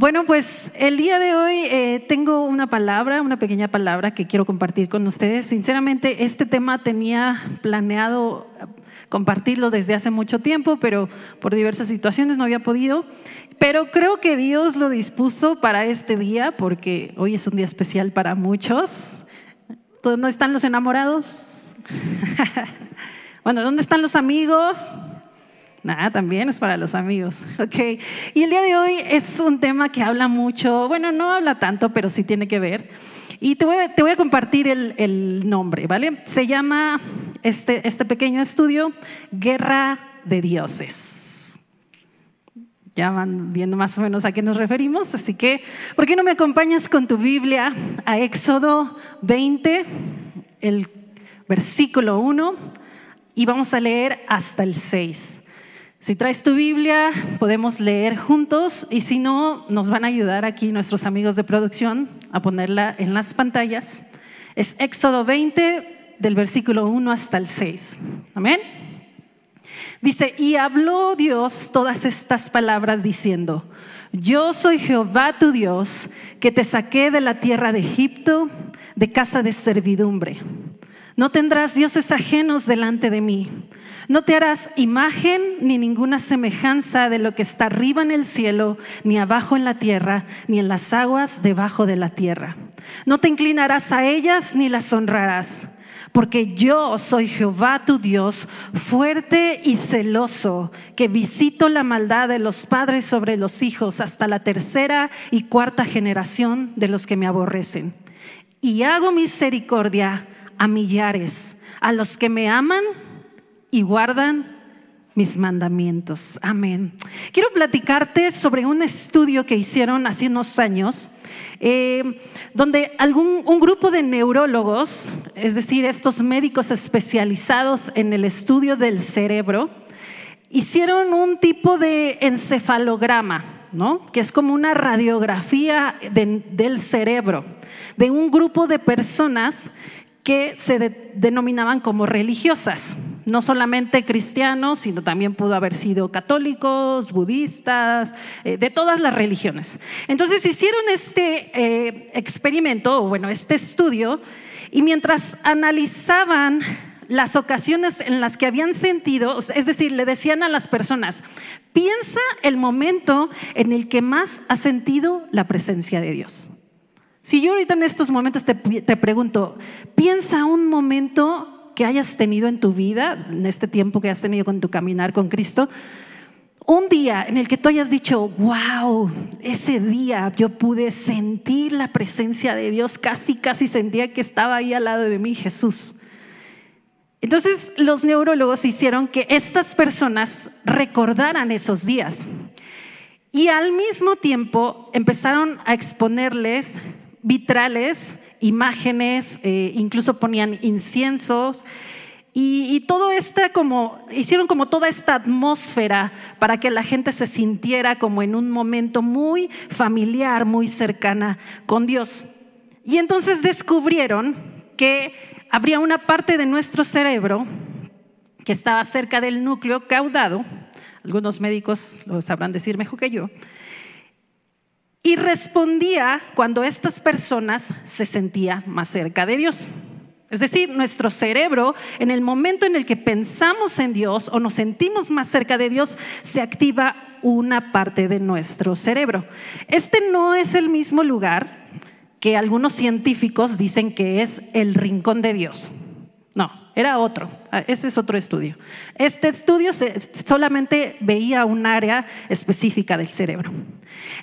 Bueno, pues el día de hoy eh, tengo una palabra, una pequeña palabra que quiero compartir con ustedes. Sinceramente, este tema tenía planeado compartirlo desde hace mucho tiempo, pero por diversas situaciones no había podido. Pero creo que Dios lo dispuso para este día, porque hoy es un día especial para muchos. ¿Dónde están los enamorados? bueno, ¿dónde están los amigos? Nada, también es para los amigos. Ok. Y el día de hoy es un tema que habla mucho, bueno, no habla tanto, pero sí tiene que ver. Y te voy a, compartir el, el, nombre, ¿vale? Se llama este, este pequeño estudio Guerra de Dioses. Ya van viendo más o menos a qué nos referimos, así que, ¿por qué no me acompañas con tu Biblia a Éxodo 20, el versículo 1, y vamos a leer hasta el 6? Si traes tu Biblia, podemos leer juntos y si no, nos van a ayudar aquí nuestros amigos de producción a ponerla en las pantallas. Es Éxodo 20 del versículo 1 hasta el 6. Amén. Dice, y habló Dios todas estas palabras diciendo, yo soy Jehová tu Dios, que te saqué de la tierra de Egipto, de casa de servidumbre. No tendrás dioses ajenos delante de mí. No te harás imagen ni ninguna semejanza de lo que está arriba en el cielo, ni abajo en la tierra, ni en las aguas debajo de la tierra. No te inclinarás a ellas ni las honrarás, porque yo soy Jehová tu Dios, fuerte y celoso, que visito la maldad de los padres sobre los hijos hasta la tercera y cuarta generación de los que me aborrecen. Y hago misericordia a millares, a los que me aman y guardan mis mandamientos. Amén. Quiero platicarte sobre un estudio que hicieron hace unos años, eh, donde algún, un grupo de neurólogos, es decir, estos médicos especializados en el estudio del cerebro, hicieron un tipo de encefalograma, ¿no? que es como una radiografía del cerebro de un grupo de personas que se denominaban como religiosas, no solamente cristianos, sino también pudo haber sido católicos, budistas, eh, de todas las religiones. Entonces hicieron este eh, experimento, o bueno, este estudio, y mientras analizaban las ocasiones en las que habían sentido, es decir, le decían a las personas, piensa el momento en el que más has sentido la presencia de Dios. Si yo ahorita en estos momentos te, pregunto, piensa un momento que hayas tenido en tu vida, en este tiempo que has tenido con tu caminar con Cristo, un día en el que tú hayas dicho, wow, ese día yo pude sentir la presencia de Dios, casi, casi sentía que estaba ahí al lado de mí Jesús. Entonces los neurólogos hicieron que estas personas recordaran esos días y al mismo tiempo empezaron a exponerles vitrales, imágenes, eh, incluso ponían inciensos. Y, todo esta como, hicieron como toda esta atmósfera para que la gente se sintiera como en un momento muy familiar, muy cercana con Dios. Y entonces descubrieron que habría una parte de nuestro cerebro que estaba cerca del núcleo caudado, algunos médicos lo sabrán decir mejor que yo, y respondía cuando estas personas se sentían más cerca de Dios. Es decir, nuestro cerebro, en el momento en el que pensamos en Dios o nos sentimos más cerca de Dios, se activa una parte de nuestro cerebro. Este no es el mismo lugar que algunos científicos dicen que es el rincón de Dios. Era otro. Ah, ese es otro estudio. Este estudio solamente veía un área específica del cerebro.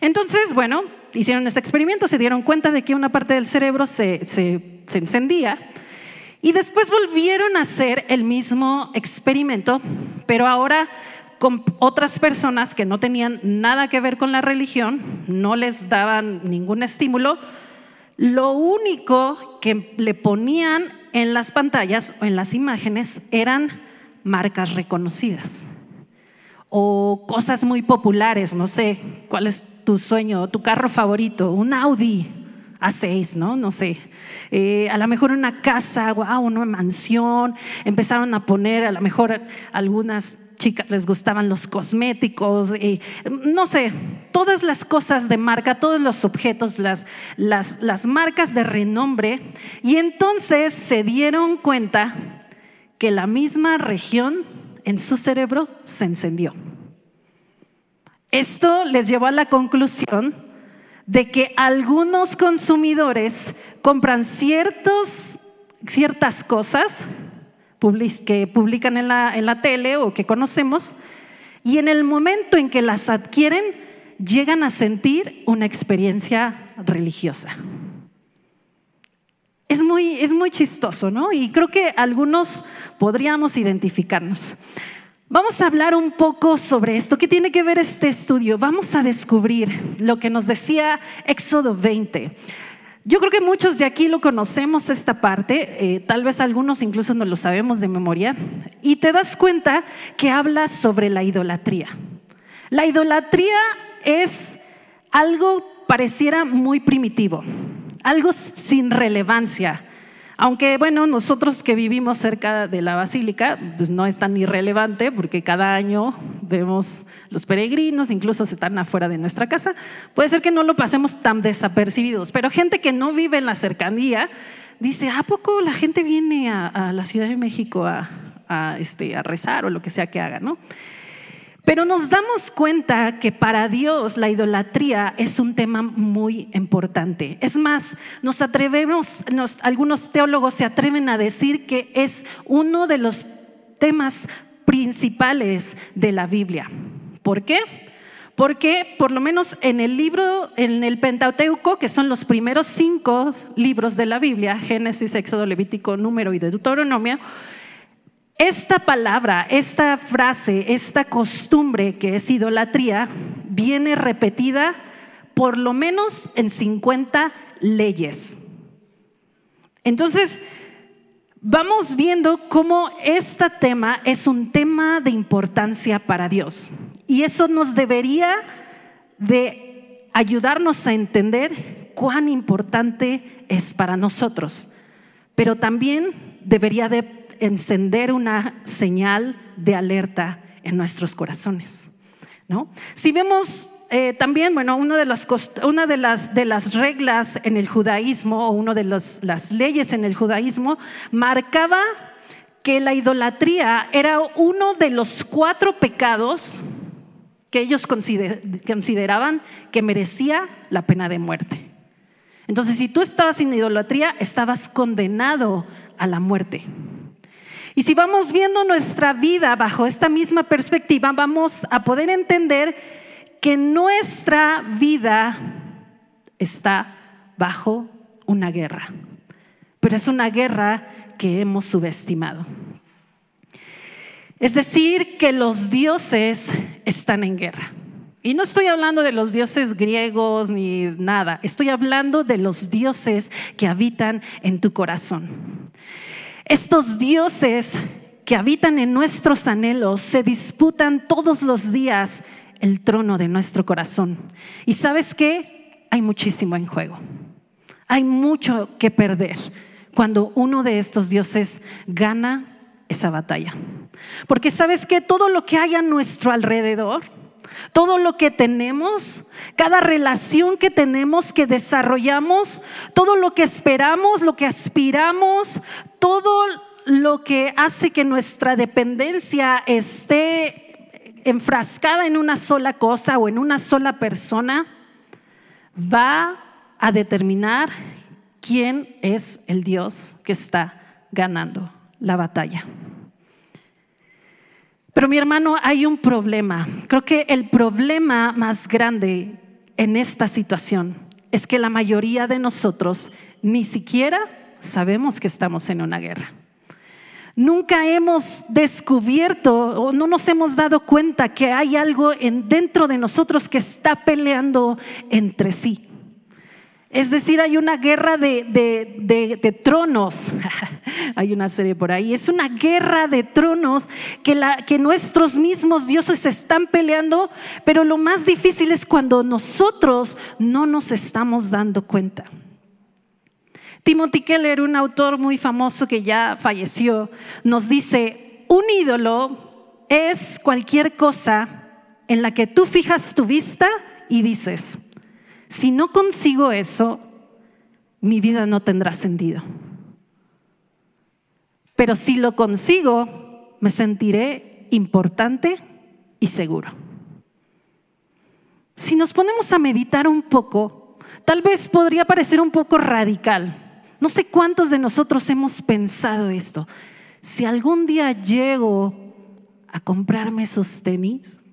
Entonces, bueno, hicieron ese experimento, se dieron cuenta de que una parte del cerebro se, se, se encendía y después volvieron a hacer el mismo experimento, pero ahora con otras personas que no tenían nada que ver con la religión, no les daban ningún estímulo, lo único que le ponían en las pantallas o en las imágenes eran marcas reconocidas o cosas muy populares, no sé, ¿cuál es tu sueño, tu carro favorito? Un Audi A6, ¿no? No sé. Eh, a lo mejor una casa, wow, una mansión. Empezaron a poner a lo mejor algunas chicas les gustaban los cosméticos, y, no sé, todas las cosas de marca, todos los objetos, las, las, las marcas de renombre. Y entonces se dieron cuenta que la misma región en su cerebro se encendió. Esto les llevó a la conclusión de que algunos consumidores compran ciertos, ciertas cosas que publican en la, en la tele o que conocemos, y en el momento en que las adquieren, llegan a sentir una experiencia religiosa. Es muy, es muy chistoso, ¿no? Y creo que algunos podríamos identificarnos. Vamos a hablar un poco sobre esto. ¿Qué tiene que ver este estudio? Vamos a descubrir lo que nos decía Éxodo 20. Yo creo que muchos de aquí lo conocemos esta parte, eh, tal vez algunos incluso no lo sabemos de memoria, y te das cuenta que habla sobre la idolatría. La idolatría es algo pareciera muy primitivo, algo sin relevancia, aunque bueno, nosotros que vivimos cerca de la basílica, pues no es tan irrelevante porque cada año vemos los peregrinos, incluso se están afuera de nuestra casa. Puede ser que no lo pasemos tan desapercibidos, pero gente que no vive en la cercanía dice, ¿a poco la gente viene a, la Ciudad de México a, a, este, a rezar o lo que sea que haga, no? Pero nos damos cuenta que para Dios la idolatría es un tema muy importante. Es más, nos atrevemos, algunos teólogos se atreven a decir que es uno de los temas principales de la Biblia. ¿Por qué? Porque por lo menos en el libro, en el Pentateuco, que son los primeros cinco libros de la Biblia, Génesis, Éxodo, Levítico, Número y Deuteronomio, esta palabra, esta frase, esta costumbre que es idolatría, viene repetida por lo menos en 50 leyes. Entonces, vamos viendo cómo este tema es un tema de importancia para Dios. Y eso nos debería de ayudarnos a entender cuán importante es para nosotros. Pero también debería de encender una señal de alerta en nuestros corazones. ¿no? Si vemos eh, también, bueno, una de las, una de las, de las reglas en el judaísmo o una de las leyes en el judaísmo marcaba que la idolatría era uno de los cuatro pecados que ellos consideraban que merecía la pena de muerte. Entonces, si tú estabas en idolatría, estabas condenado a la muerte. Y si vamos viendo nuestra vida bajo esta misma perspectiva, vamos a poder entender que nuestra vida está bajo una guerra, pero es una guerra que hemos subestimado. Es decir, que los dioses están en guerra. Y no estoy hablando de los dioses griegos ni nada, estoy hablando de los dioses que habitan en tu corazón. Estos dioses que habitan en nuestros anhelos se disputan todos los días el trono de nuestro corazón. Y sabes qué? Hay muchísimo en juego. Hay mucho que perder cuando uno de estos dioses gana esa batalla. Porque sabes que todo lo que hay a nuestro alrededor, todo lo que tenemos, cada relación que tenemos, que desarrollamos, todo lo que esperamos, lo que aspiramos, todo lo que hace que nuestra dependencia esté enfrascada en una sola cosa o en una sola persona, va a determinar quién es el Dios que está ganando la batalla. Pero mi hermano, hay un problema. Creo que el problema más grande en esta situación es que la mayoría de nosotros ni siquiera sabemos que estamos en una guerra. Nunca hemos descubierto o no nos hemos dado cuenta que hay algo en, dentro de nosotros que está peleando entre sí. Es decir, hay una guerra de, tronos. hay una serie por ahí. Es una guerra de tronos que, la, que nuestros mismos dioses están peleando, pero lo más difícil es cuando nosotros no nos estamos dando cuenta. Timothy Keller, un autor muy famoso que ya falleció, nos dice, un ídolo es cualquier cosa en la que tú fijas tu vista y dices, si no consigo eso, mi vida no tendrá sentido. Pero si lo consigo, me sentiré importante y seguro. Si nos ponemos a meditar un poco, tal vez podría parecer un poco radical. No sé cuántos de nosotros hemos pensado esto. Si algún día llego a comprarme esos tenis,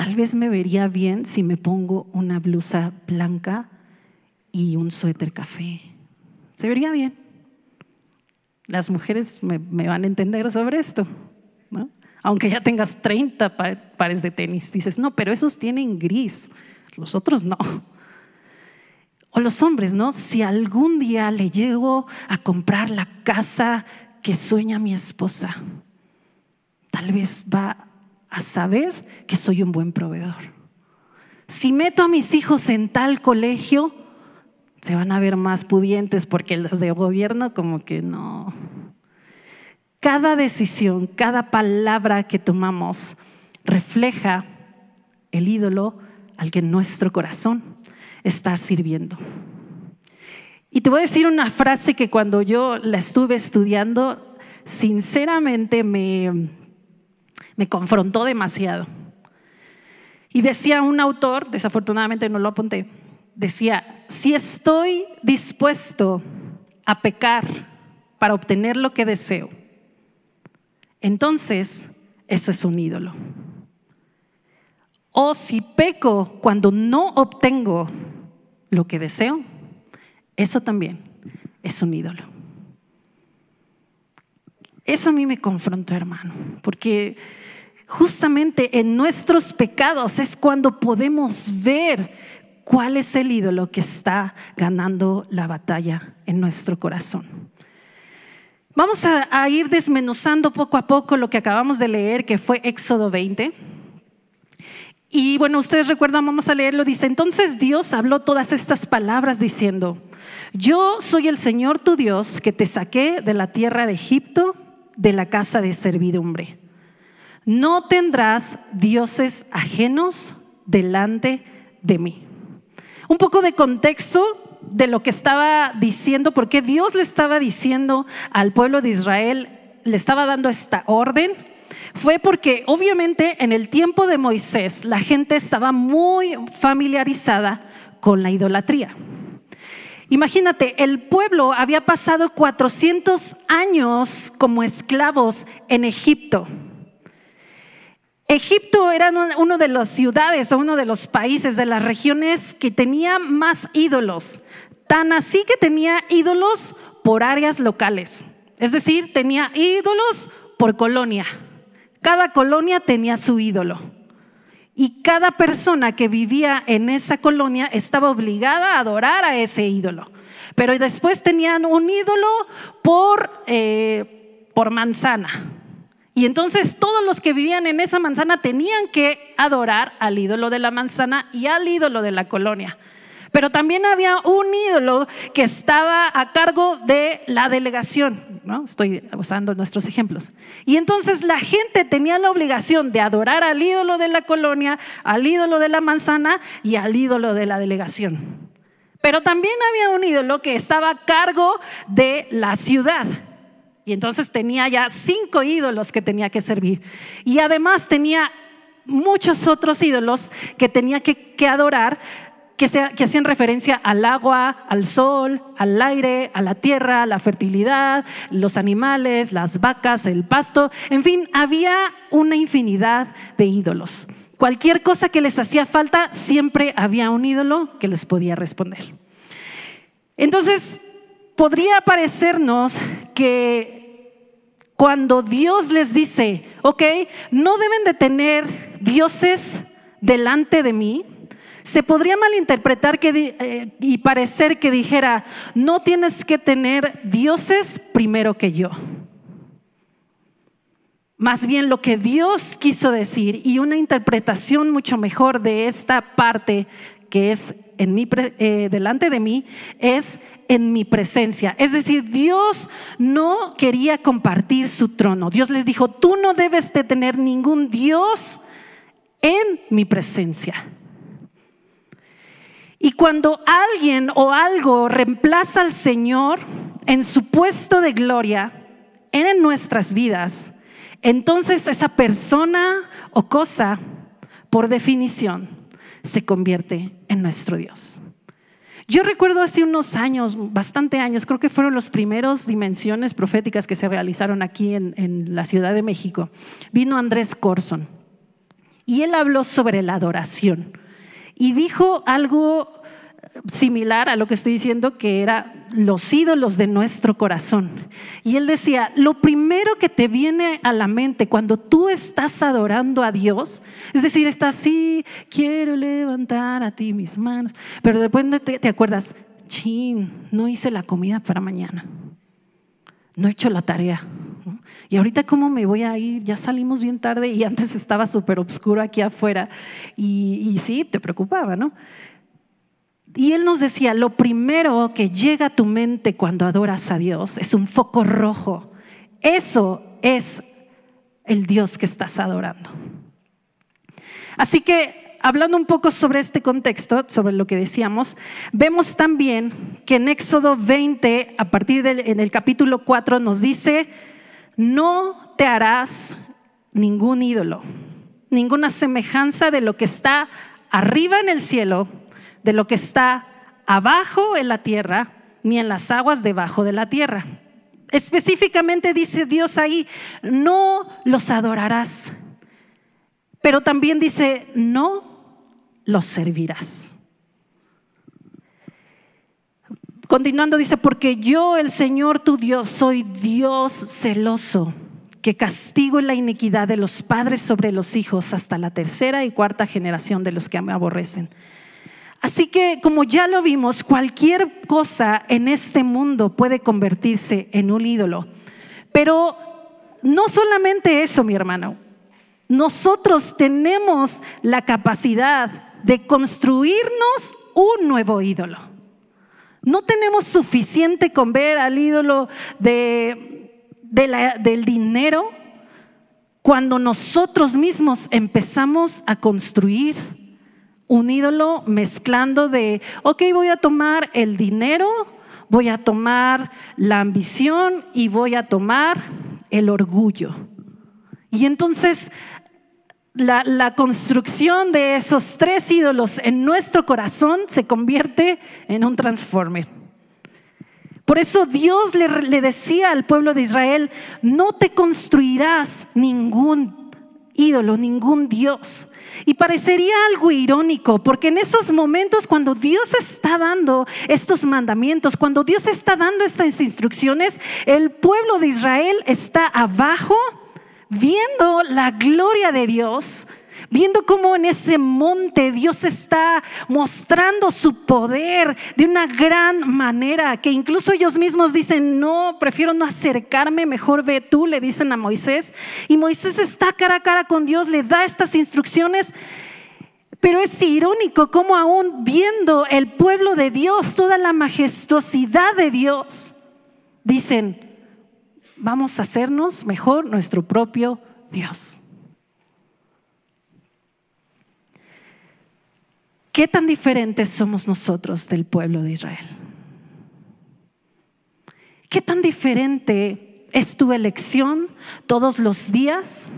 tal vez me vería bien si me pongo una blusa blanca y un suéter café. Se vería bien. Las mujeres me, van a entender sobre esto. Aunque ya tengas 30 pares de tenis, dices, no, pero esos tienen gris, los otros no. O los hombres, ¿no? Si algún día le llego a comprar la casa que sueña mi esposa, tal vez va a saber que soy un buen proveedor. Si meto a mis hijos en tal colegio, se van a ver más pudientes porque los de gobierno como que no. Cada decisión, cada palabra que tomamos refleja el ídolo al que nuestro corazón está sirviendo. Y te voy a decir una frase que cuando yo la estuve estudiando, sinceramente me, me confrontó demasiado. Y decía un autor, desafortunadamente no lo apunté, decía, si estoy dispuesto a pecar para obtener lo que deseo, entonces eso es un ídolo. O si peco cuando no obtengo lo que deseo, eso también es un ídolo. Eso a mí me confrontó, hermano, porque justamente en nuestros pecados es cuando podemos ver cuál es el ídolo que está ganando la batalla en nuestro corazón. Vamos a, ir desmenuzando poco a poco lo que acabamos de leer, que fue Éxodo 20. Y bueno, ustedes recuerdan, vamos a leerlo, dice, entonces Dios habló todas estas palabras diciendo, yo soy el Señor tu Dios que te saqué de la tierra de Egipto, de la casa de servidumbre. No tendrás dioses ajenos delante de mí. Un poco de contexto de lo que estaba diciendo, porque Dios le estaba diciendo al pueblo de Israel, le estaba dando esta orden, fue porque obviamente en el tiempo de Moisés la gente estaba muy familiarizada con la idolatría. Imagínate, el pueblo había pasado 400 años como esclavos en Egipto. Egipto era uno de las ciudades o uno de los países de las regiones que tenía más ídolos, tan así que tenía ídolos por áreas locales, es decir, tenía ídolos por colonia. Cada colonia tenía su ídolo. Y cada persona que vivía en esa colonia estaba obligada a adorar a ese ídolo. Pero después tenían un ídolo por, eh, por manzana. Y entonces todos los que vivían en esa manzana tenían que adorar al ídolo de la manzana y al ídolo de la colonia. Pero también había un ídolo que estaba a cargo de la delegación, ¿no? Estoy usando nuestros ejemplos. Y entonces la gente tenía la obligación de adorar al ídolo de la colonia, al ídolo de la manzana y al ídolo de la delegación. Pero también había un ídolo que estaba a cargo de la ciudad. Y entonces tenía ya cinco ídolos que tenía que servir. Y además tenía muchos otros ídolos que tenía que, adorar, que, que, hacían referencia al agua, al sol, al aire, a la tierra, a la fertilidad, los animales, las vacas, el pasto. En fin, había una infinidad de ídolos. Cualquier cosa que les hacía falta, siempre había un ídolo que les podía responder. Entonces, podría parecernos que cuando Dios les dice, ok, no deben de tener dioses delante de mí, se podría malinterpretar que, eh, y parecer que dijera, no tienes que tener dioses primero que yo. Más bien lo que Dios quiso decir y una interpretación mucho mejor de esta parte que es en eh, delante de mí, es en mi presencia. Es decir, Dios no quería compartir su trono. Dios les dijo, tú no debes de tener ningún Dios en mi presencia. Y cuando alguien o algo reemplaza al Señor en su puesto de gloria en nuestras vidas, entonces esa persona o cosa, por definición, se convierte en nuestro Dios. Yo recuerdo hace unos años, bastante años, creo que fueron las primeras dimensiones proféticas que se realizaron aquí en, en la Ciudad de México. Vino Andrés Corson y él habló sobre la adoración y dijo algo similar a lo que estoy diciendo, que era los ídolos de nuestro corazón. Y él decía, lo primero que te viene a la mente cuando tú estás adorando a Dios, es decir, estás así, quiero levantar a ti mis manos, pero después te, te acuerdas, chin, no hice la comida para mañana, no he hecho la tarea. Y ahorita cómo me voy a ir, ya salimos bien tarde y antes estaba súper oscuro aquí afuera y, y sí, te preocupaba, ¿no? Y él nos decía, lo primero que llega a tu mente cuando adoras a Dios es un foco rojo. Eso es el Dios que estás adorando. Así que, hablando un poco sobre este contexto, sobre lo que decíamos, vemos también que en Éxodo 20, a partir del en el capítulo 4, nos dice, no te harás ningún ídolo, ninguna semejanza de lo que está arriba en el cielo de lo que está abajo en la tierra, ni en las aguas debajo de la tierra. Específicamente dice Dios ahí, no los adorarás, pero también dice, no los servirás. Continuando dice, porque yo el Señor tu Dios soy Dios celoso, que castigo la iniquidad de los padres sobre los hijos hasta la tercera y cuarta generación de los que me aborrecen Así que, como ya lo vimos, cualquier cosa en este mundo puede convertirse en un ídolo. Pero no solamente eso, mi hermano. Nosotros tenemos la capacidad de construirnos un nuevo ídolo. No tenemos suficiente con ver al ídolo del dinero cuando nosotros mismos empezamos a construir un ídolo mezclando de, ok, voy a tomar el dinero, voy a tomar la ambición y voy a tomar el orgullo. Y entonces la, construcción de esos tres ídolos en nuestro corazón se convierte en un transformer. Por eso Dios le, le decía al pueblo de Israel, no te construirás ningún ídolo, ningún Dios. Y parecería algo irónico, porque en esos momentos cuando Dios está dando estos mandamientos, cuando Dios está dando estas instrucciones, el pueblo de Israel está abajo viendo la gloria de Dios, viendo cómo en ese monte Dios está mostrando su poder de una gran manera, que incluso ellos mismos dicen, no, prefiero no acercarme, mejor ve tú, le dicen a Moisés. Y Moisés está cara a cara con Dios, le da estas instrucciones. Pero es irónico cómo aún viendo el pueblo de Dios, toda la majestuosidad de Dios, dicen, vamos a hacernos mejor nuestro propio Dios. ¿Qué tan diferentes somos nosotros del pueblo de Israel? ¿Qué tan diferente es tu elección todos los días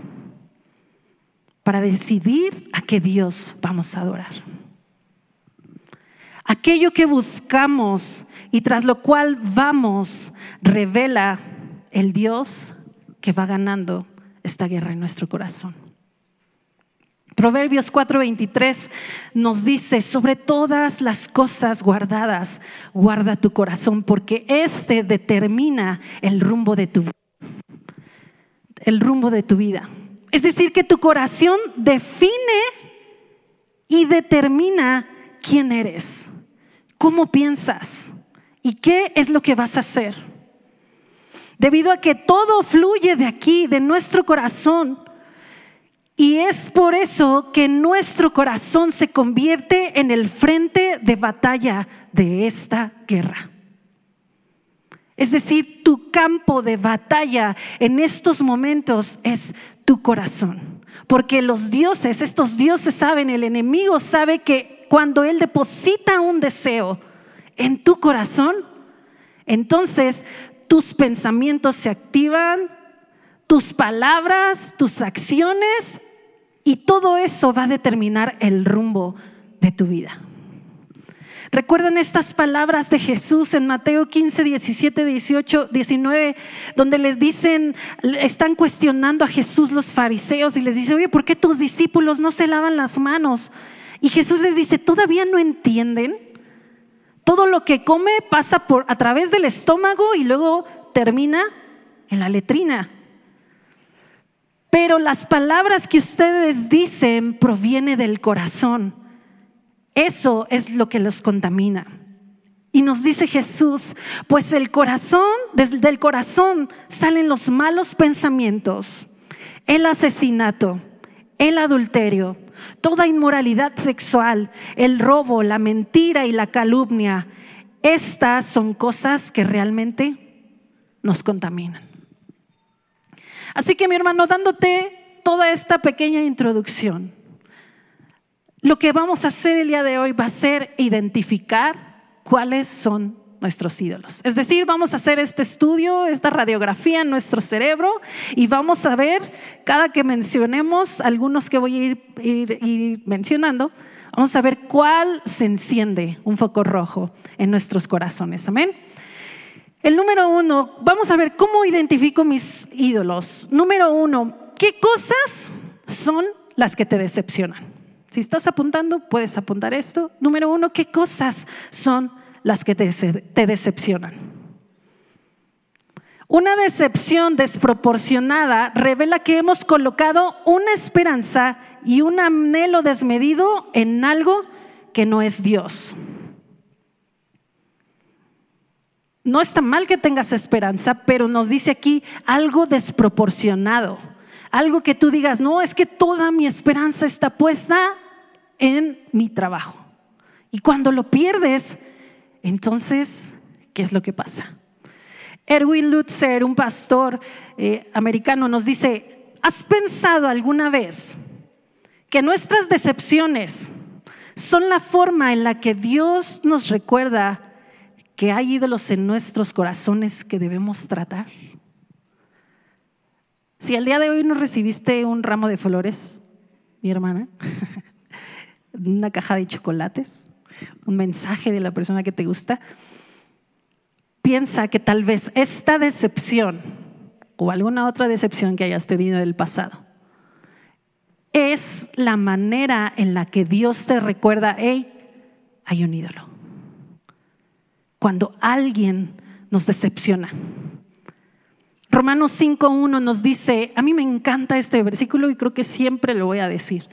para decidir a qué Dios vamos a adorar? Aquello que buscamos y tras lo cual vamos revela el Dios que va ganando esta guerra en nuestro corazón. Proverbios 4:23 nos dice, sobre todas las cosas guardadas, guarda tu corazón, porque este determina el rumbo de tu. El rumbo de tu vida. Es decir, que tu corazón define y determina quién eres, cómo piensas y qué es lo que vas a hacer. Debido a que todo fluye de aquí, de nuestro corazón, Y es por eso que nuestro corazón se convierte en el frente de batalla de esta guerra. Es decir, tu campo de batalla en estos momentos es tu corazón. Porque los dioses, estos dioses saben, el enemigo sabe que cuando él deposita un deseo en tu corazón, entonces tus pensamientos se activan, tus palabras, tus acciones y todo eso va a determinar el rumbo de tu vida. Recuerdan estas palabras de Jesús en Mateo 15, 17, 18, 19, donde les dicen, están cuestionando a Jesús los fariseos y les dice, oye, ¿por qué tus discípulos no se lavan las manos? Y Jesús les dice, ¿todavía no entienden? Todo lo que come pasa por, a través del estómago y luego termina en la letrina. Pero las palabras que ustedes dicen provienen del corazón. Eso es lo que los contamina. Y nos dice Jesús, pues el corazón, desde el corazón salen los malos pensamientos, el asesinato, el adulterio, toda inmoralidad sexual, el robo, la mentira y la calumnia. Estas son cosas que realmente nos contaminan. Así que mi hermano, dándote toda esta pequeña introducción, lo que vamos a hacer el día de hoy va a ser identificar cuáles son nuestros ídolos. Es decir, vamos a hacer este estudio, esta radiografía en nuestro cerebro y vamos a ver, cada que mencionemos, algunos que voy a ir, mencionando, vamos a ver cuál se enciende un foco rojo en nuestros corazones. Amén. El número uno, vamos a ver cómo identifico mis ídolos. Número uno, ¿qué cosas son las que te decepcionan? Si estás apuntando, puedes apuntar esto. Número uno, ¿qué cosas son las que te, decepcionan? Una decepción desproporcionada revela que hemos colocado una esperanza y un anhelo desmedido en algo que no es Dios. No está mal que tengas esperanza, pero nos dice aquí algo desproporcionado. Algo que tú digas, no, es que toda mi esperanza está puesta en mi trabajo. Y cuando lo pierdes, entonces, ¿qué es lo que pasa? Erwin Lutzer, un pastor eh, americano, nos dice, ¿has pensado alguna vez que nuestras decepciones son la forma en la que Dios nos recuerda que hay ídolos en nuestros corazones que debemos tratar? Si al día de hoy no recibiste un ramo de flores, mi hermana, una caja de chocolates, un mensaje de la persona que te gusta, piensa que tal vez esta decepción o alguna otra decepción que hayas tenido del pasado es la manera en la que Dios te recuerda, hey, hay un ídolo. Cuando alguien nos decepciona. Romanos 5.1 nos dice, a mí me encanta este versículo y creo que siempre lo voy a decir.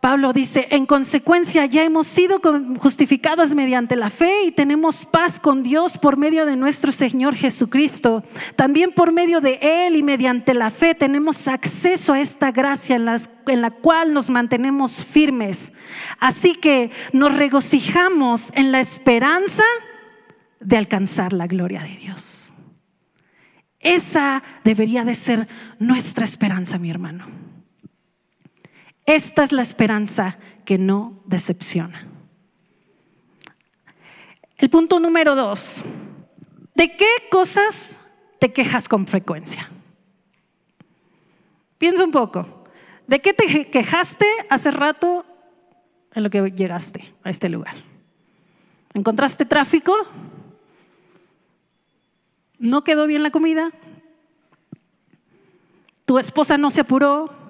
Pablo dice, en consecuencia ya hemos sido justificados mediante la fe y tenemos paz con Dios por medio de nuestro Señor Jesucristo. También por medio de Él y mediante la fe tenemos acceso a esta gracia en, en la cual nos mantenemos firmes. Así que nos regocijamos en la esperanza de alcanzar la gloria de Dios. Esa debería de ser nuestra esperanza, mi hermano. Esta es la esperanza que no decepciona. El punto número dos. ¿De qué cosas te quejas con frecuencia? Piensa un poco. ¿De qué te quejaste hace rato en lo que llegaste a este lugar? ¿Encontraste tráfico? ¿No quedó bien la comida? ¿Tu esposa no se apuró?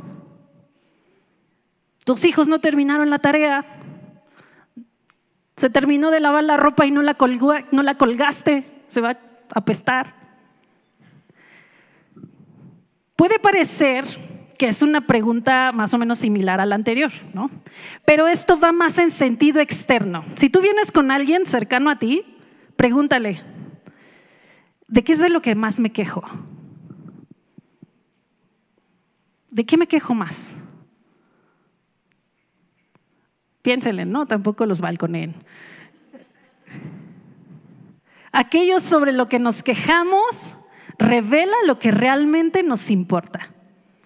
Tus hijos no terminaron la tarea. Se terminó de lavar la ropa y no la, no la colgaste. Se va a apestar. Puede parecer que es una pregunta más o menos similar a la anterior, ¿no? Pero esto va más en sentido externo. Si tú vienes con alguien cercano a ti, pregúntale, ¿de qué es de lo que más me quejo? ¿De qué me quejo más? Piénsenle, ¿no? Tampoco los balconeen. Aquello sobre lo que nos quejamos revela lo que realmente nos importa.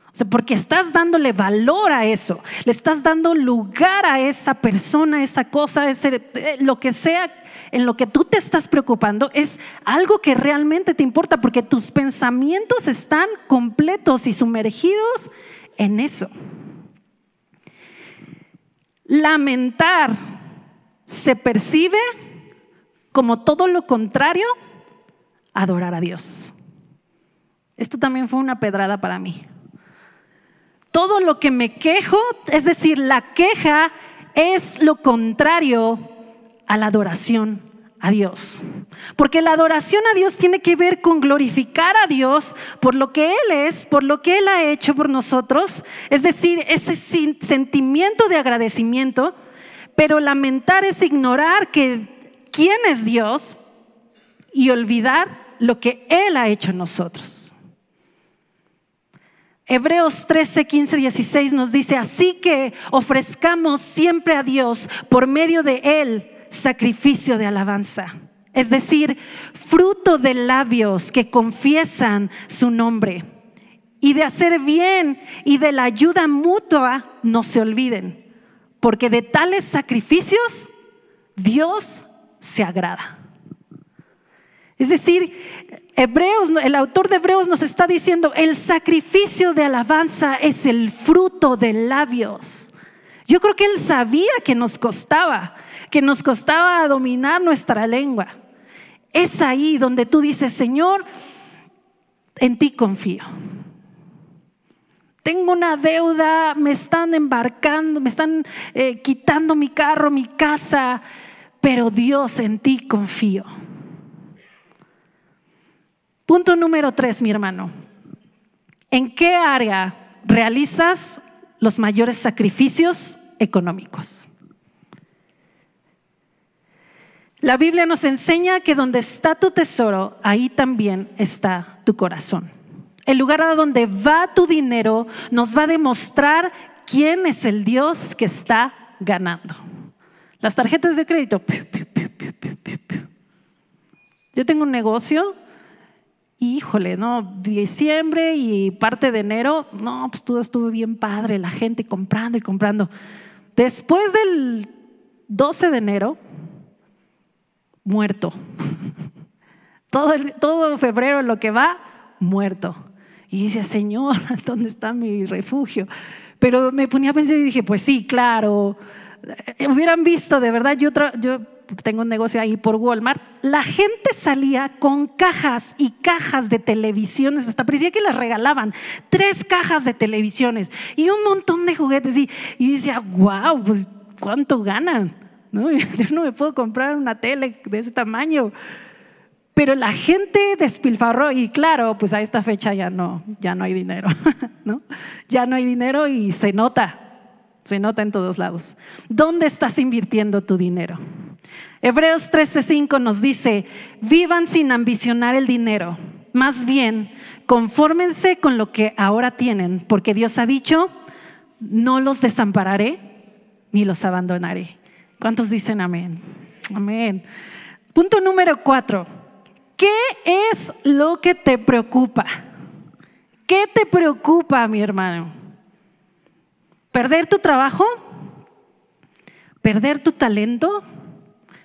O sea, porque estás dándole valor a eso, le estás dando lugar a esa persona, a esa cosa, ese, eh, lo que sea en lo que tú te estás preocupando, es algo que realmente te importa, porque tus pensamientos están completos y sumergidos en eso. Lamentar se percibe como todo lo contrario adorar a Dios. Esto también fue una pedrada para mí. Todo lo que me quejo, es decir, la queja es lo contrario a la adoración a Dios. Porque la adoración a Dios tiene que ver con glorificar a Dios por lo que Él es, por lo que Él ha hecho por nosotros. Es decir, ese sentimiento de agradecimiento, pero lamentar es ignorar que quién es Dios y olvidar lo que Él ha hecho en nosotros. Hebreos 13, 15, 16 nos dice, así que ofrezcamos siempre a Dios por medio de Él sacrificio de alabanza, es decir, fruto de labios que confiesan su nombre. Y de hacer bien y de la ayuda mutua no se olviden, porque de tales sacrificios Dios se agrada. Es decir, Hebreos, el autor de Hebreos nos está diciendo, el sacrificio de alabanza es el fruto de labios. Yo creo que él sabía que nos costaba, que nos costaba dominar nuestra lengua. Es ahí donde tú dices, Señor, en ti confío. Tengo una deuda, me están embarcando, me están eh, quitando mi carro, mi casa, pero Dios, en ti confío. Punto número tres, mi hermano. ¿En qué área realizas los mayores sacrificios económicos? La Biblia nos enseña que donde está tu tesoro, ahí también está tu corazón. El lugar a donde va tu dinero nos va a demostrar quién es el Dios que está ganando. Las tarjetas de crédito. Yo tengo un negocio híjole, ¿no? Diciembre y parte de enero, no, pues todo estuvo bien padre, la gente comprando y comprando. Después del 12 de enero, muerto. Todo, todo febrero lo que va, muerto. Y dice, Señor, ¿dónde está mi refugio? Pero me ponía a pensar y dije, pues sí, claro. Eh, hubieran visto, de verdad, yo, yo tengo un negocio ahí por Walmart, la gente salía con cajas y cajas de televisiones, hasta parecía que les regalaban tres cajas de televisiones y un montón de juguetes. Y, y decía, wow, pues cuánto ganan. ¿No? Yo no me puedo comprar una tele de ese tamaño. Pero la gente despilfarró y claro, pues a esta fecha ya no, ya no hay dinero, ¿no? Ya no hay dinero y se nota, se nota en todos lados. ¿Dónde estás invirtiendo tu dinero? Hebreos 13:5 nos dice, vivan sin ambicionar el dinero, más bien confórmense con lo que ahora tienen, porque Dios ha dicho, no los desampararé ni los abandonaré. ¿Cuántos dicen amén? Amén. Punto número cuatro. ¿Qué es lo que te preocupa? ¿Qué te preocupa, mi hermano? ¿Perder tu trabajo? ¿Perder tu talento?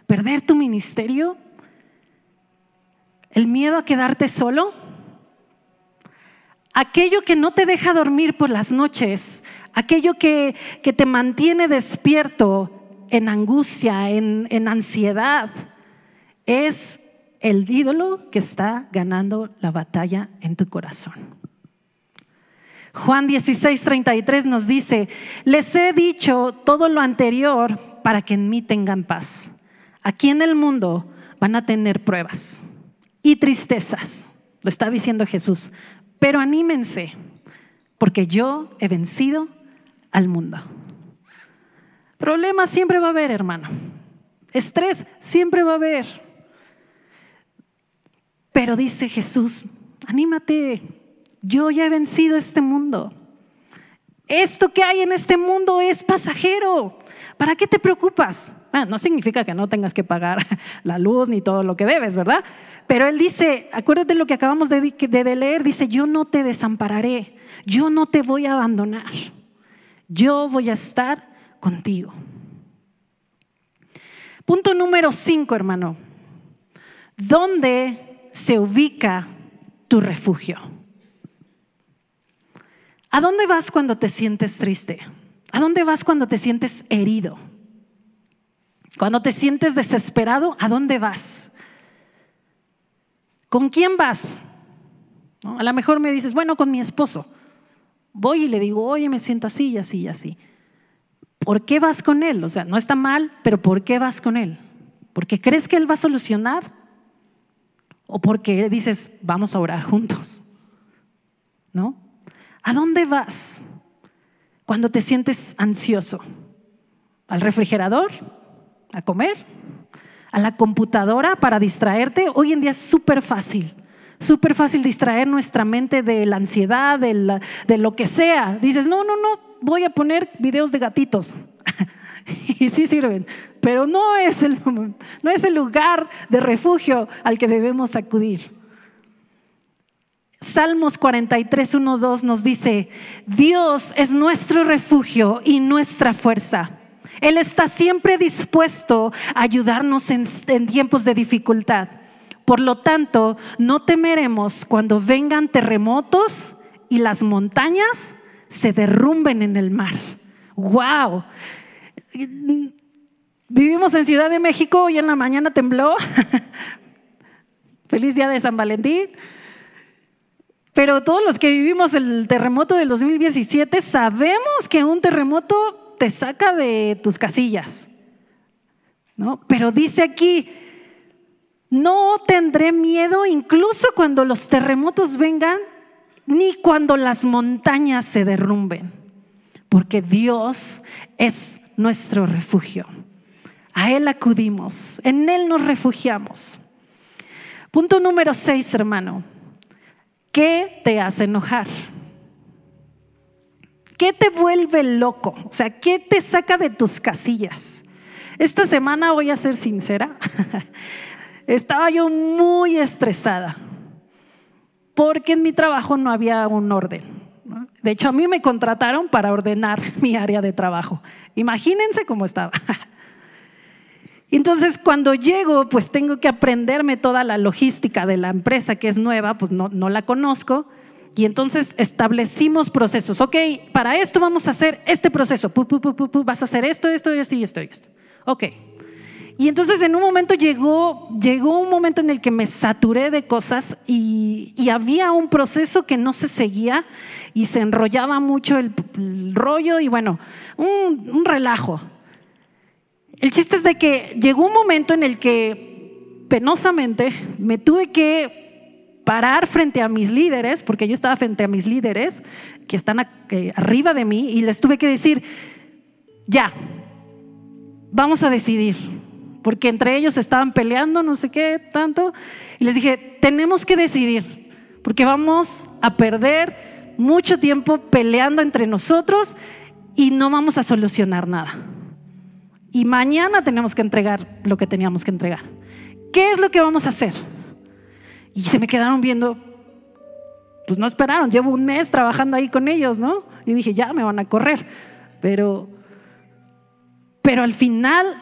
perder tu ministerio, el miedo a quedarte solo, aquello que no te deja dormir por las noches, aquello que, te mantiene despierto en angustia, en, ansiedad, es el ídolo que está ganando la batalla en tu corazón. Juan 16, 33 nos dice, les he dicho todo lo anterior para que en mí tengan paz. Aquí en el mundo van a tener pruebas y tristezas, lo está diciendo Jesús, pero anímense, porque yo he vencido al mundo. Problemas siempre va a haber, hermano. Estrés siempre va a haber. Pero dice Jesús, anímate, yo ya he vencido este mundo. Esto que hay en este mundo es pasajero. ¿Para qué te preocupas? no significa que no tengas que pagar la luz ni todo lo que debes, ¿verdad? Pero él dice, acuérdate lo que acabamos de, de leer, dice, yo no te desampararé, yo no te voy a abandonar, yo voy a estar contigo. Punto número cinco, hermano. ¿Dónde se ubica tu refugio? ¿A dónde vas cuando te sientes triste? ¿A dónde vas cuando te sientes herido? Cuando te sientes desesperado, ¿a dónde vas? ¿Con quién vas? A lo mejor me dices, bueno, con mi esposo. Voy y le digo, oye, me siento así y así y así. ¿Por qué vas con él? O sea, no está mal, pero ¿por qué vas con él? ¿Porque crees que él va a solucionar? ¿O porque dices, vamos a orar juntos? ¿No? ¿A dónde vas cuando te sientes ansioso? ¿Al refrigerador? ¿A comer? ¿A la computadora para distraerte? Hoy en día es súper fácil. Súper fácil distraer nuestra mente de la ansiedad, de, de lo que sea. Dices, no, no, no, voy a poner videos de gatitos. y sí sirven, pero no es, el, no es el lugar de refugio al que debemos acudir. Salmos 43, 1, 2 nos dice, Dios es nuestro refugio y nuestra fuerza. Él está siempre dispuesto a ayudarnos en, en tiempos de dificultad. Por lo tanto, no temeremos cuando vengan terremotos y las montañas se derrumben en el mar. ¡Wow! Vivimos en Ciudad de México y en la mañana tembló. Feliz día de San Valentín. Pero todos los que vivimos el terremoto del 2017 sabemos que un terremoto te saca de tus casillas. ¿no? Pero dice aquí, no tendré miedo incluso cuando los terremotos vengan ni cuando las montañas se derrumben, porque Dios es nuestro refugio. A Él acudimos, en Él nos refugiamos. Punto número seis, hermano. ¿Qué te hace enojar? ¿Qué te vuelve loco? O sea, ¿qué te saca de tus casillas? Esta semana, voy a ser sincera, estaba yo muy estresada porque en mi trabajo no había un orden. De hecho, a mí me contrataron para ordenar mi área de trabajo. Imagínense cómo estaba. Entonces, cuando llego, pues tengo que aprenderme toda la logística de la empresa que es nueva, pues no, la conozco. Y entonces establecimos procesos. Ok, para esto vamos a hacer este proceso. vas a hacer esto, esto, esto y esto y esto. Ok, y entonces en un momento llegó, llegó un momento en el que me saturé de cosas y, había un proceso que no se seguía y se enrollaba mucho el, rollo y bueno, un, un relajo. El chiste es de que llegó un momento en el que penosamente me tuve que parar frente a mis líderes, porque yo estaba frente a mis líderes que están arriba de mí y les tuve que decir, ya, vamos a decidir porque entre ellos estaban peleando, no sé qué, tanto. Y les dije, tenemos que decidir, porque vamos a perder mucho tiempo peleando entre nosotros y no vamos a solucionar nada. Y mañana tenemos que entregar lo que teníamos que entregar. ¿Qué es lo que vamos a hacer? Y se me quedaron viendo, pues no esperaron, llevo un mes trabajando ahí con ellos, ¿no? Y dije, ya me van a correr. Pero, pero al final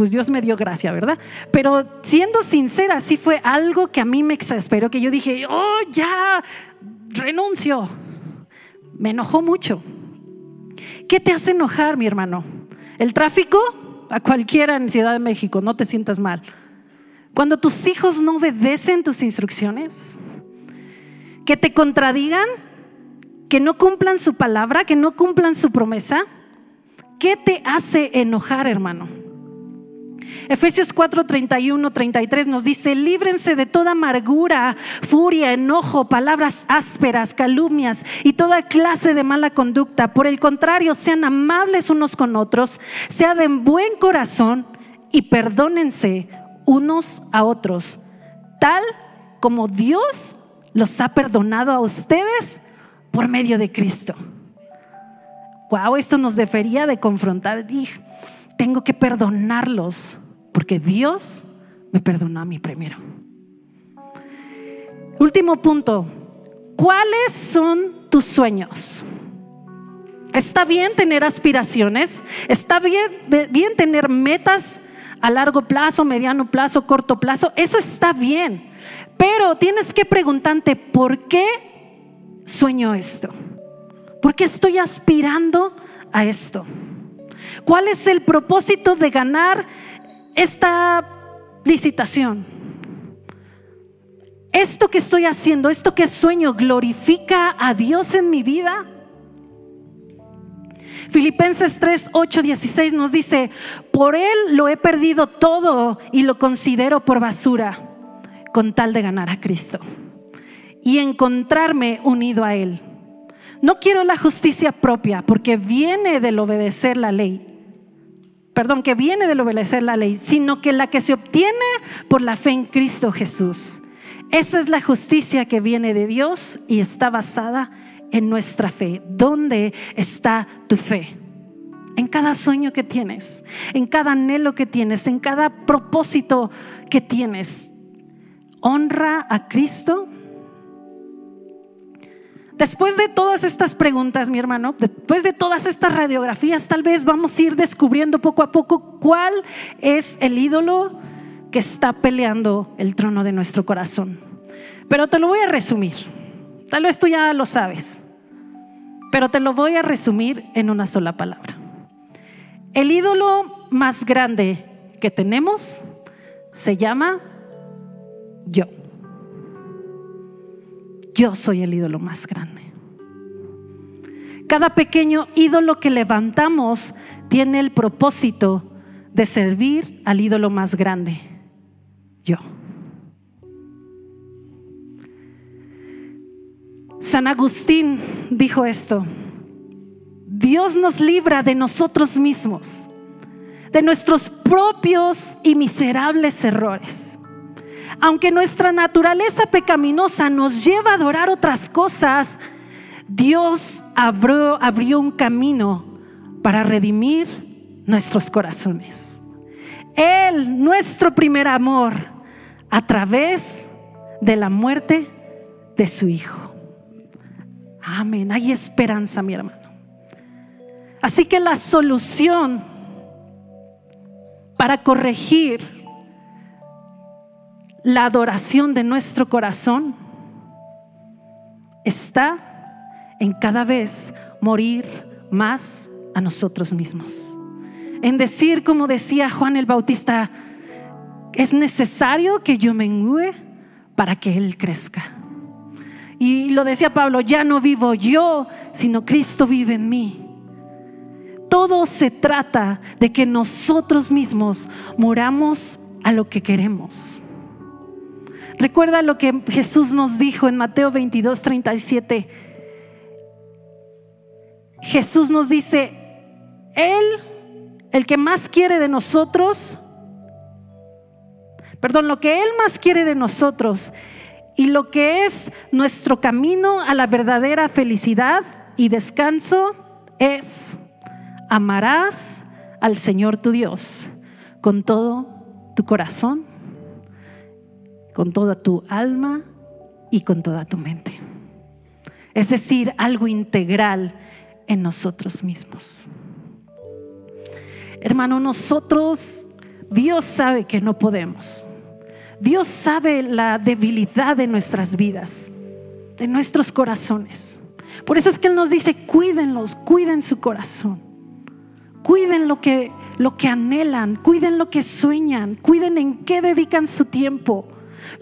pues Dios me dio gracia, ¿verdad? Pero siendo sincera, sí fue algo que a mí me exasperó, que yo dije, oh, ya, renuncio. Me enojó mucho. ¿Qué te hace enojar, mi hermano? ¿El tráfico? A cualquiera en Ciudad de México, no te sientas mal. Cuando tus hijos no obedecen tus instrucciones, que te contradigan, que no cumplan su palabra, que no cumplan su promesa, ¿qué te hace enojar, hermano? Efesios 4, 31, 33 nos dice, líbrense de toda amargura, furia, enojo, palabras ásperas, calumnias y toda clase de mala conducta. Por el contrario, sean amables unos con otros, sean de buen corazón y perdónense unos a otros, tal como Dios los ha perdonado a ustedes por medio de Cristo. wow, esto nos debería de confrontar. Dije, tengo que perdonarlos porque Dios me perdonó a mí primero. Último punto, ¿cuáles son tus sueños? Está bien tener aspiraciones, está bien, tener metas a largo plazo, mediano plazo, corto plazo, eso está bien. Pero tienes que preguntarte, ¿por qué sueño esto? ¿Por qué estoy aspirando a esto? ¿Cuál es el propósito de ganar esta licitación? ¿Esto que estoy haciendo, esto que sueño, glorifica a Dios en mi vida? Filipenses 3, 8, 16 nos dice, por Él lo he perdido todo y lo considero por basura con tal de ganar a Cristo y encontrarme unido a Él. No quiero la justicia propia porque viene del obedecer la ley. Perdón, que viene del obedecer la ley, sino que la que se obtiene por la fe en Cristo Jesús. Esa es la justicia que viene de Dios y está basada en nuestra fe. ¿Dónde está tu fe? En cada sueño que tienes, en cada anhelo que tienes, en cada propósito que tienes. ¿Honra a Cristo? Después de todas estas preguntas, mi hermano, después de todas estas radiografías, tal vez vamos a ir descubriendo poco a poco cuál es el ídolo que está peleando el trono de nuestro corazón. Pero te lo voy a resumir. Tal vez tú ya lo sabes, pero te lo voy a resumir en una sola palabra. El ídolo más grande que tenemos se llama yo. Yo soy el ídolo más grande. Cada pequeño ídolo que levantamos tiene el propósito de servir al ídolo más grande, yo. San Agustín dijo esto, Dios nos libra de nosotros mismos, de nuestros propios y miserables errores aunque nuestra naturaleza pecaminosa nos lleva a adorar otras cosas, Dios abrió, un camino para redimir nuestros corazones. Él, nuestro primer amor, a través de la muerte de su Hijo. Amén. Hay esperanza, mi hermano. Así que la solución para corregir la adoración de nuestro corazón está en cada vez morir más a nosotros mismos. En decir, como decía Juan el Bautista, es necesario que yo mengue para que Él crezca. Y lo decía Pablo, ya no vivo yo, sino Cristo vive en mí. Todo se trata de que nosotros mismos moramos a lo que queremos. Recuerda lo que Jesús nos dijo en Mateo 22, 37. Jesús nos dice, Él, el que más quiere de nosotros, perdón, lo que Él más quiere de nosotros y lo que es nuestro camino a la verdadera felicidad y descanso es, amarás al Señor tu Dios con todo tu corazón, con toda tu alma y con toda tu mente. Es decir, algo integral en nosotros mismos. Hermano, nosotros, Dios sabe que no podemos. Dios sabe la debilidad de nuestras vidas, de nuestros corazones. Por eso es que Él nos dice, cuídenlos, cuiden su corazón. Cuiden lo que, lo que anhelan, cuiden lo que sueñan, cuiden en qué dedican su tiempo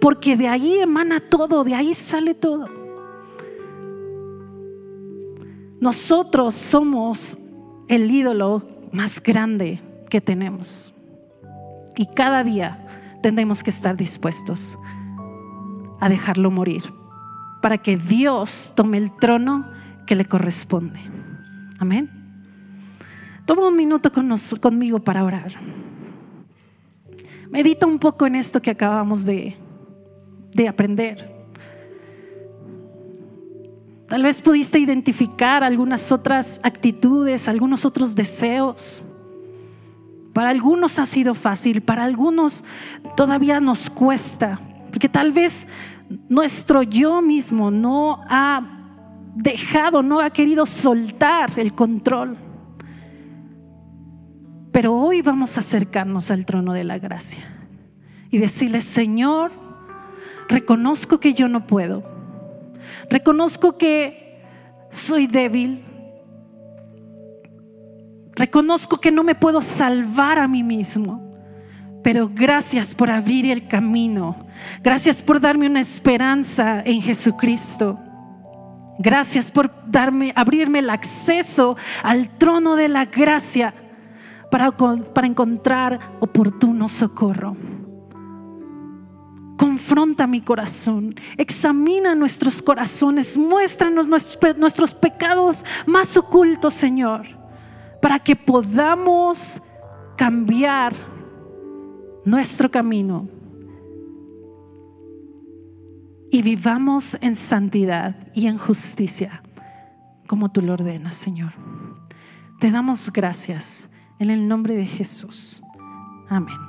porque de ahí emana todo, de ahí sale todo. Nosotros somos el ídolo más grande que tenemos. Y cada día tendremos que estar dispuestos a dejarlo morir para que Dios tome el trono que le corresponde. Amén. Toma un minuto conmigo para orar. Medita un poco en esto que acabamos de, de aprender. Tal vez pudiste identificar algunas otras actitudes, algunos otros deseos. Para algunos ha sido fácil, para algunos todavía nos cuesta, porque tal vez nuestro yo mismo no ha dejado, no ha querido soltar el control. Pero hoy vamos a acercarnos al trono de la gracia y decirle, Señor, reconozco que yo no puedo, reconozco que soy débil, reconozco que no me puedo salvar a mí mismo. Pero gracias por abrir el camino. Gracias por darme una esperanza en Jesucristo. Gracias por darme, abrirme el acceso al trono de la gracia para, para encontrar oportuno socorro. Confronta mi corazón, examina nuestros corazones, muéstranos nuestros, pecados más ocultos, Señor, para que podamos cambiar nuestro camino y vivamos en santidad y en justicia, como tú lo ordenas, Señor. Te damos gracias en el nombre de Jesús. Amén.